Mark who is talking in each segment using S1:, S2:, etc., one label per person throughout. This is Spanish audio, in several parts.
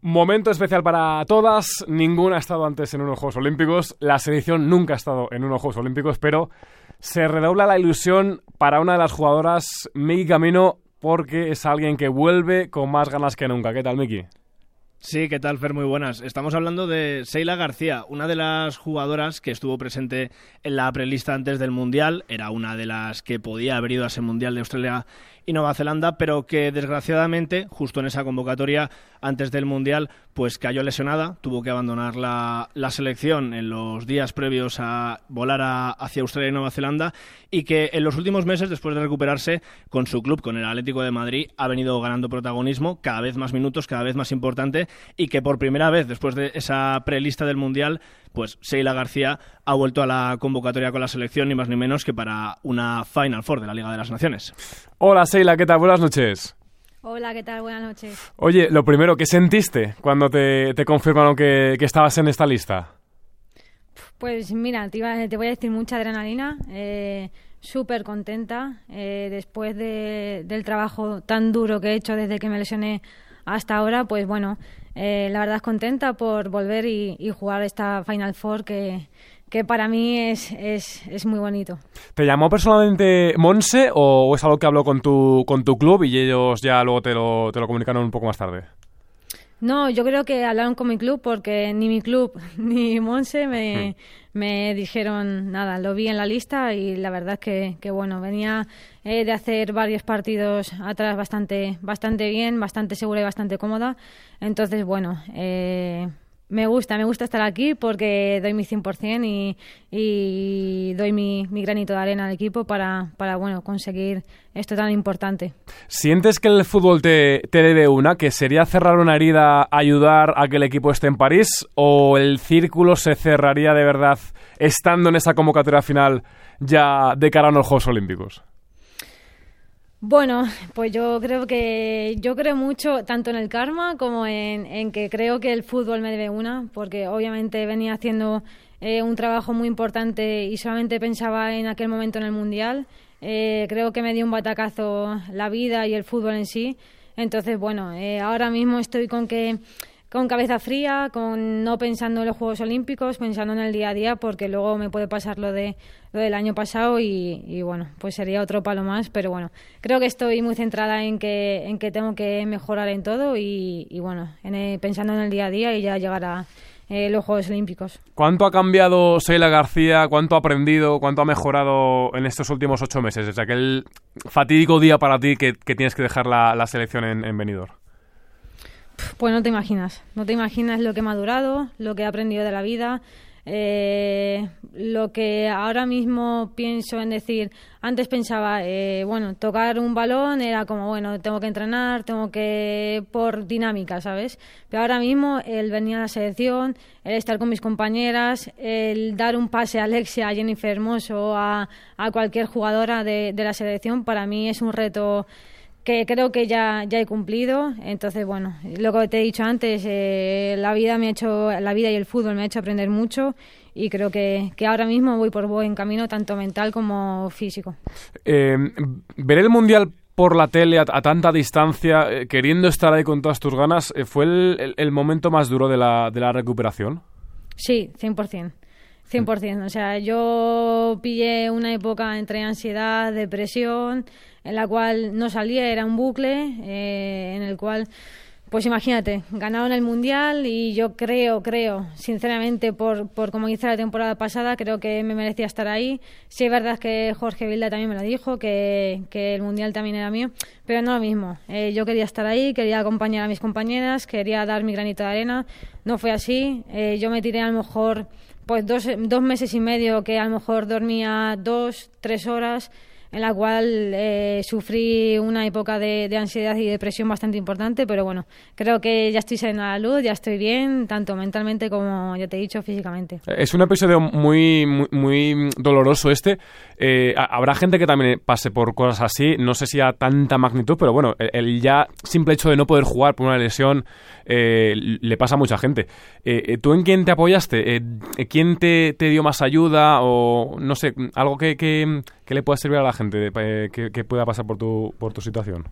S1: Momento especial para todas. Ninguna ha estado antes en unos Juegos Olímpicos. La selección nunca ha estado en unos Juegos Olímpicos, pero se redobla la ilusión para una de las jugadoras, Miki Camino, porque es alguien que vuelve con más ganas que nunca. ¿Qué tal, Miki?
S2: Sí, ¿qué tal, Fer? Muy buenas. Estamos hablando de Seila García, una de las jugadoras que estuvo presente en la prelista antes del Mundial. Era una de las que podía haber ido a ese Mundial de Australia y Nueva Zelanda, pero que desgraciadamente, justo en esa convocatoria antes del Mundial, pues cayó lesionada, tuvo que abandonar la, selección en los días previos a volar hacia Australia y Nueva Zelanda y que en los últimos meses, después de recuperarse con su club, con el Atlético de Madrid, ha venido ganando protagonismo, cada vez más minutos, cada vez más importante y que por primera vez, después de esa prelista del Mundial, pues Seila García ha vuelto a la convocatoria con la selección, ni más ni menos que para una Final Four de la Liga de las Naciones.
S1: Hola Seila, ¿qué tal? Buenas noches.
S3: Hola, ¿qué tal? Buenas noches.
S1: Oye, lo primero, ¿qué sentiste cuando te, confirmaron que, estabas en esta lista?
S3: Pues mira, te, voy a decir mucha adrenalina, eh, súper contenta eh, después del trabajo tan duro que he hecho desde que me lesioné hasta ahora, pues bueno, eh, la verdad es contenta por volver y, jugar esta Final Four que, que para mí es, es, es, muy bonito.
S1: ¿Te llamó personalmente Monse o es algo que habló con tu, con tu club y ellos ya luego te lo, te lo comunicaron un poco más tarde?
S3: No, yo creo que hablaron con mi club porque ni mi club ni Monse me, hmm. me dijeron nada. Lo vi en la lista y la verdad es que, que bueno, venía eh, de hacer varios partidos atrás bastante, bastante bien, bastante segura y bastante cómoda. Entonces, bueno, eh, me gusta, me gusta estar aquí porque doy mi 100% y, y doy mi, granito de arena al equipo para, para bueno, conseguir esto tan importante.
S1: ¿Sientes que el fútbol te, te debe una, que sería cerrar una herida, ayudar a que el equipo esté en París, o el círculo se cerraría de verdad estando en esa convocatoria final ya de cara a los Juegos Olímpicos?
S3: Bueno, pues yo creo que yo creo mucho tanto en el karma como en, que creo que el fútbol me debe una, porque obviamente venía haciendo eh, un trabajo muy importante y solamente pensaba en aquel momento en el mundial. Eh, creo que me dio un batacazo la vida y el fútbol en sí. Entonces, bueno, eh, ahora mismo estoy con que con cabeza fría, con no pensando en los Juegos Olímpicos, pensando en el día a día, porque luego me puede pasar lo de lo del año pasado y, bueno, pues sería otro palo más, pero bueno, creo que estoy muy centrada en que en que tengo que mejorar en todo y, bueno, pensando en el día a día y ya llegar a eh, los Juegos Olímpicos.
S1: ¿Cuánto ha cambiado Seila García? ¿Cuánto ha aprendido? ¿Cuánto ha mejorado en estos últimos ocho meses? Desde aquel fatídico día para ti que, tienes que dejar la, selección en, en.
S3: Pues no te imaginas, no te imaginas lo que he madurado, lo que he aprendido de la vida, eh, lo que ahora mismo pienso en decir, antes pensaba, eh, bueno, tocar un balón era como, bueno, tengo que entrenar, tengo que, por dinámica, ¿sabes? Pero ahora mismo el venir a la selección, el estar con mis compañeras, el dar un pase a Alexia, a Jennifer Hermoso, a, cualquier jugadora de, de la selección, para mí es un reto que creo que ya, ya he cumplido. Entonces, bueno, lo que te he dicho antes, eh, la vida me ha hecho, la vida y el fútbol me ha hecho aprender mucho y creo que, que ahora mismo voy por buen camino, tanto mental como físico.
S1: Eh, ver el Mundial por la tele a, tanta distancia, eh, queriendo estar ahí con todas tus ganas, ¿fue el, el, momento más duro de la, de la recuperación?
S3: Sí, 100%. 100%. O sea, yo pillé una época entre ansiedad, depresión, en la cual no salía, era un bucle eh, en el cual, pues imagínate, ganaron el Mundial y yo creo, creo, sinceramente, por, por como hice la temporada pasada, creo que me merecía estar ahí. Sí es verdad que Jorge Vilda también me lo dijo, que, que el Mundial también era mío, pero no lo mismo. Eh, yo quería estar ahí, quería acompañar a mis compañeras, quería dar mi granito de arena. No fue así. Eh, yo me tiré a lo mejor pues dos, dos meses y medio que a lo mejor dormía dos, tres horas en la cual eh, sufrí una época de, ansiedad y depresión bastante importante, pero bueno, creo que ya estoy saliendo a la luz, ya estoy bien, tanto mentalmente como ya te he dicho, físicamente.
S1: Es un episodio muy, muy, doloroso este. Eh, habrá gente que también pase por cosas así, no sé si a tanta magnitud, pero bueno, el, ya simple hecho de no poder jugar por una lesión eh, le pasa a mucha gente. ¿Tú en quién te apoyaste? ¿Quién te, te, dio más ayuda o no sé, algo que, que le pueda servir a la gente eh, que, pueda pasar por tu, por tu situación?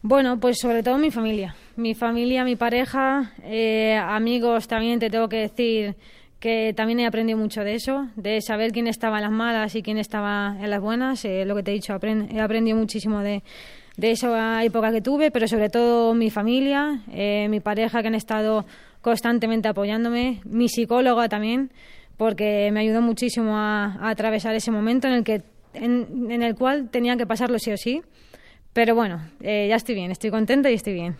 S3: Bueno, pues sobre todo mi familia. Mi familia, mi pareja, eh, amigos también te tengo que decir que también he aprendido mucho de eso, de saber quién estaba en las malas y quién estaba en las buenas. Eh, lo que te he dicho, he aprendido muchísimo de, de esa época que tuve, pero sobre todo mi familia, eh, mi pareja que han estado constantemente apoyándome, mi psicóloga también, porque me ayudó muchísimo a, atravesar ese momento en el que en, en, el cual tenía que pasarlo sí o sí. Pero bueno, eh, ya estoy bien, estoy contenta y estoy bien.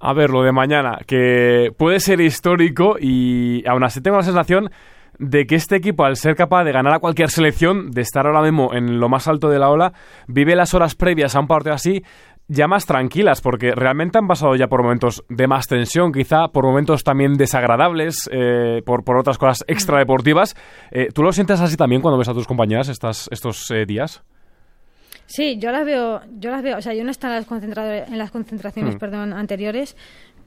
S1: A ver, lo de mañana, que puede ser histórico y aún así tengo la sensación de que este equipo, al ser capaz de ganar a cualquier selección, de estar ahora mismo en lo más alto de la ola, vive las horas previas a un partido así ya más tranquilas, porque realmente han pasado ya por momentos de más tensión, quizá por momentos también desagradables, eh, por, por, otras cosas extradeportivas. Eh, ¿Tú lo sientes así también cuando ves a tus compañeras estas, estos eh, días?
S3: Sí, yo las veo, yo las veo, o sea, yo no estaba en las concentraciones hmm. perdón, anteriores,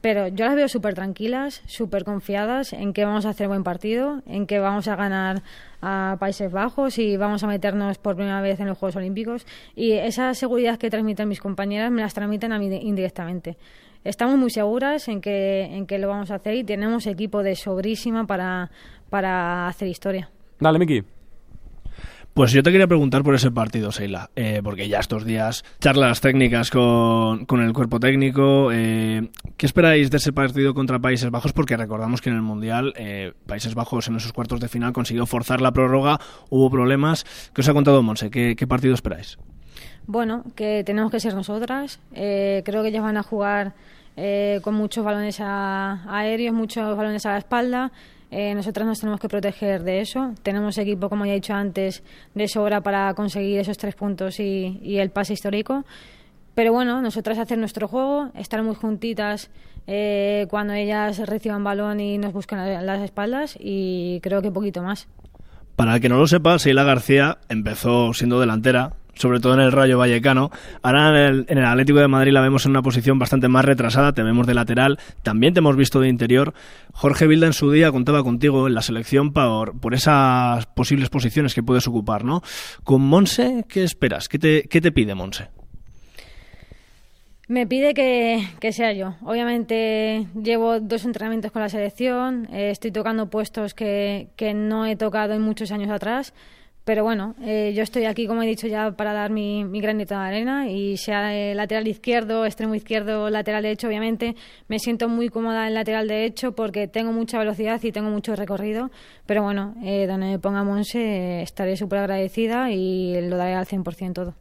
S3: pero yo las veo súper tranquilas, súper confiadas en que vamos a hacer buen partido, en que vamos a ganar a Países Bajos y vamos a meternos por primera vez en los Juegos Olímpicos. Y esa seguridad que transmiten mis compañeras me las transmiten a mí indirectamente. Estamos muy seguras en que, en que lo vamos a hacer y tenemos equipo de sobrísima para, para hacer historia.
S1: Dale, Miki.
S2: Pues yo te quería preguntar por ese partido, Seila, eh, porque ya estos días charlas técnicas con, con el cuerpo técnico. Eh, ¿Qué esperáis de ese partido contra Países Bajos? Porque recordamos que en el Mundial eh, Países Bajos en esos cuartos de final consiguió forzar la prórroga, hubo problemas. ¿Qué os ha contado Monse? ¿Qué, partido esperáis?
S3: Bueno, que tenemos que ser nosotras. creo que ellos van a jugar con muchos balones aéreos, muchos balones a la espalda. Eh, nosotras nos tenemos que proteger de eso. Tenemos equipo, como ya he dicho antes, de sobra para conseguir esos tres puntos y, el pase histórico. Pero bueno, nosotras hacer nuestro juego, estar muy juntitas eh, cuando ellas reciban balón y nos buscan las espaldas y creo que poquito más.
S2: Para el que no lo sepa, Seila García empezó siendo delantera, sobre todo en el Rayo Vallecano. Ahora en el, Atlético de Madrid la vemos en una posición bastante más retrasada, te vemos de lateral, también te hemos visto de interior. Jorge Vilda en su día contaba contigo en la selección por, por esas posibles posiciones que puedes ocupar, ¿no? Con Monse, ¿qué esperas? ¿Qué te, pide Monse?
S3: Me pide que, que, sea yo. Obviamente llevo dos entrenamientos con la selección, eh, estoy tocando puestos que, que no he tocado en muchos años atrás pero bueno, eh, yo estoy aquí, como he dicho ya, para dar mi, mi granito de arena y sea eh, lateral izquierdo, extremo izquierdo, lateral derecho, obviamente me siento muy cómoda en lateral derecho porque tengo mucha velocidad y tengo mucho recorrido. Pero bueno, eh, donde me ponga Monse estaré súper agradecida y lo daré al 100% todo.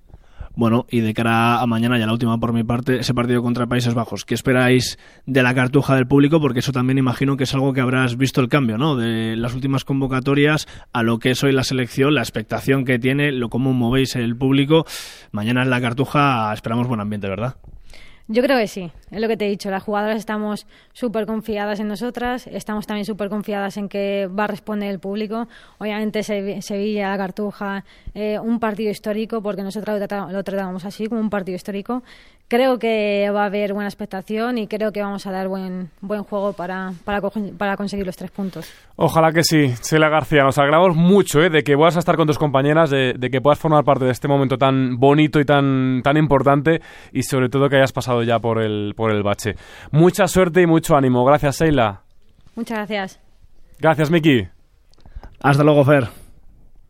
S2: Bueno, y de cara a mañana, ya la última por mi parte, ese partido contra Países Bajos, ¿qué esperáis de la cartuja del público? Porque eso también imagino que es algo que habrás visto el cambio, ¿no? De las últimas convocatorias a lo que es hoy la selección, la expectación que tiene, lo cómo movéis el público. Mañana en la cartuja esperamos buen ambiente, ¿verdad?
S3: Yo creo que sí, es lo que te he dicho. Las jugadoras estamos súper confiadas en nosotras, estamos también súper confiadas en que va a responder el público. Obviamente Sevilla, la Cartuja, eh, un partido histórico, porque nosotros lo tratamos así, como un partido histórico creo que va a haber buena expectación y creo que vamos a dar buen, buen juego para, para, para conseguir los tres puntos.
S1: Ojalá que sí, Sheila García. Nos alegramos mucho ¿eh? de que puedas estar con tus compañeras, de, de, que puedas formar parte de este momento tan bonito y tan, tan importante y sobre todo que hayas pasado ya por el, por el bache. Mucha suerte y mucho ánimo. Gracias, Sheila.
S3: Muchas gracias.
S1: Gracias, Miki.
S2: Hasta luego, Fer.